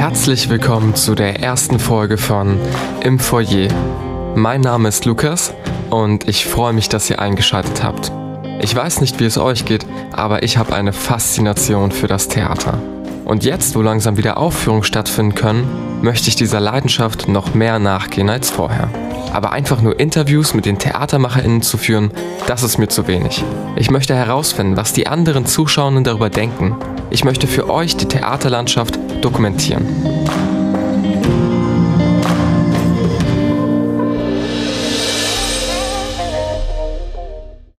Herzlich willkommen zu der ersten Folge von Im Foyer. Mein Name ist Lukas und ich freue mich, dass ihr eingeschaltet habt. Ich weiß nicht, wie es euch geht, aber ich habe eine Faszination für das Theater. Und jetzt, wo langsam wieder Aufführungen stattfinden können, möchte ich dieser Leidenschaft noch mehr nachgehen als vorher. Aber einfach nur Interviews mit den TheatermacherInnen zu führen, das ist mir zu wenig. Ich möchte herausfinden, was die anderen Zuschauenden darüber denken. Ich möchte für euch die Theaterlandschaft dokumentieren.